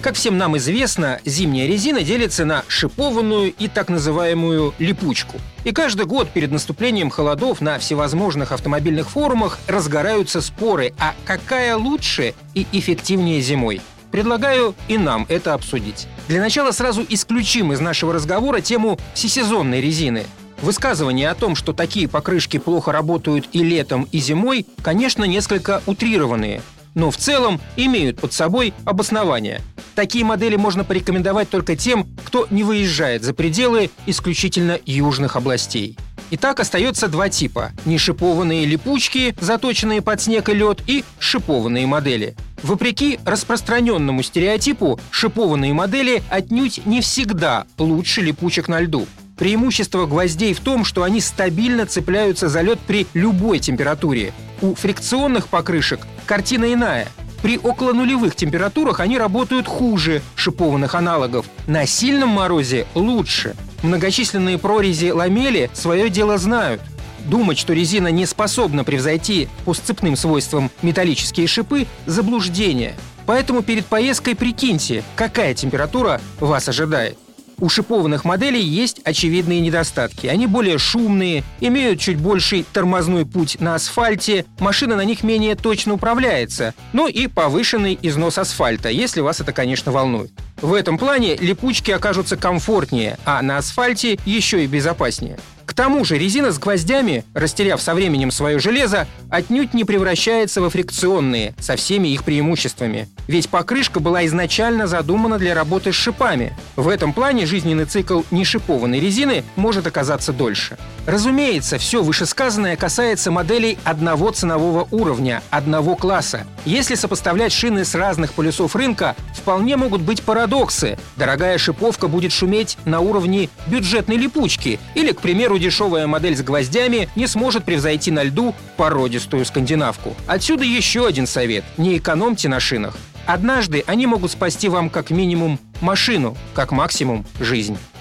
Как всем нам известно, зимняя резина делится на шипованную и так называемую липучку. И каждый год перед наступлением холодов на всевозможных автомобильных форумах разгораются споры, а какая лучше и эффективнее зимой. Предлагаю и нам это обсудить. Для начала сразу исключим из нашего разговора тему всесезонной резины. Высказывания о том, что такие покрышки плохо работают и летом, и зимой, конечно, несколько утрированные, но в целом имеют под собой обоснование. Такие модели можно порекомендовать только тем, кто не выезжает за пределы исключительно южных областей. Итак, остается два типа – нешипованные липучки, заточенные под снег и лед, и шипованные модели. Вопреки распространенному стереотипу, шипованные модели отнюдь не всегда лучше липучек на льду. Преимущество гвоздей в том, что они стабильно цепляются за лед при любой температуре. У фрикционных покрышек картина иная. При около нулевых температурах они работают хуже шипованных аналогов. На сильном морозе лучше. Многочисленные прорези ламели свое дело знают. Думать, что резина не способна превзойти по сцепным свойствам металлические шипы – заблуждение. Поэтому перед поездкой прикиньте, какая температура вас ожидает. У шипованных моделей есть очевидные недостатки. Они более шумные, имеют чуть больший тормозной путь на асфальте, машина на них менее точно управляется, ну и повышенный износ асфальта, если вас это, конечно, волнует. В этом плане липучки окажутся комфортнее, а на асфальте еще и безопаснее. Тому же резина с гвоздями, растеряв со временем свое железо, отнюдь не превращается во фрикционные, со всеми их преимуществами. Ведь покрышка была изначально задумана для работы с шипами. В этом плане жизненный цикл нешипованной резины может оказаться дольше. Разумеется, все вышесказанное касается моделей одного ценового уровня, одного класса. Если сопоставлять шины с разных полюсов рынка, вполне могут быть парадоксы. Дорогая шиповка будет шуметь на уровне бюджетной липучки или, к примеру, дешевая модель с гвоздями не сможет превзойти на льду породистую скандинавку. Отсюда еще один совет – не экономьте на шинах. Однажды они могут спасти вам как минимум машину, как максимум жизнь.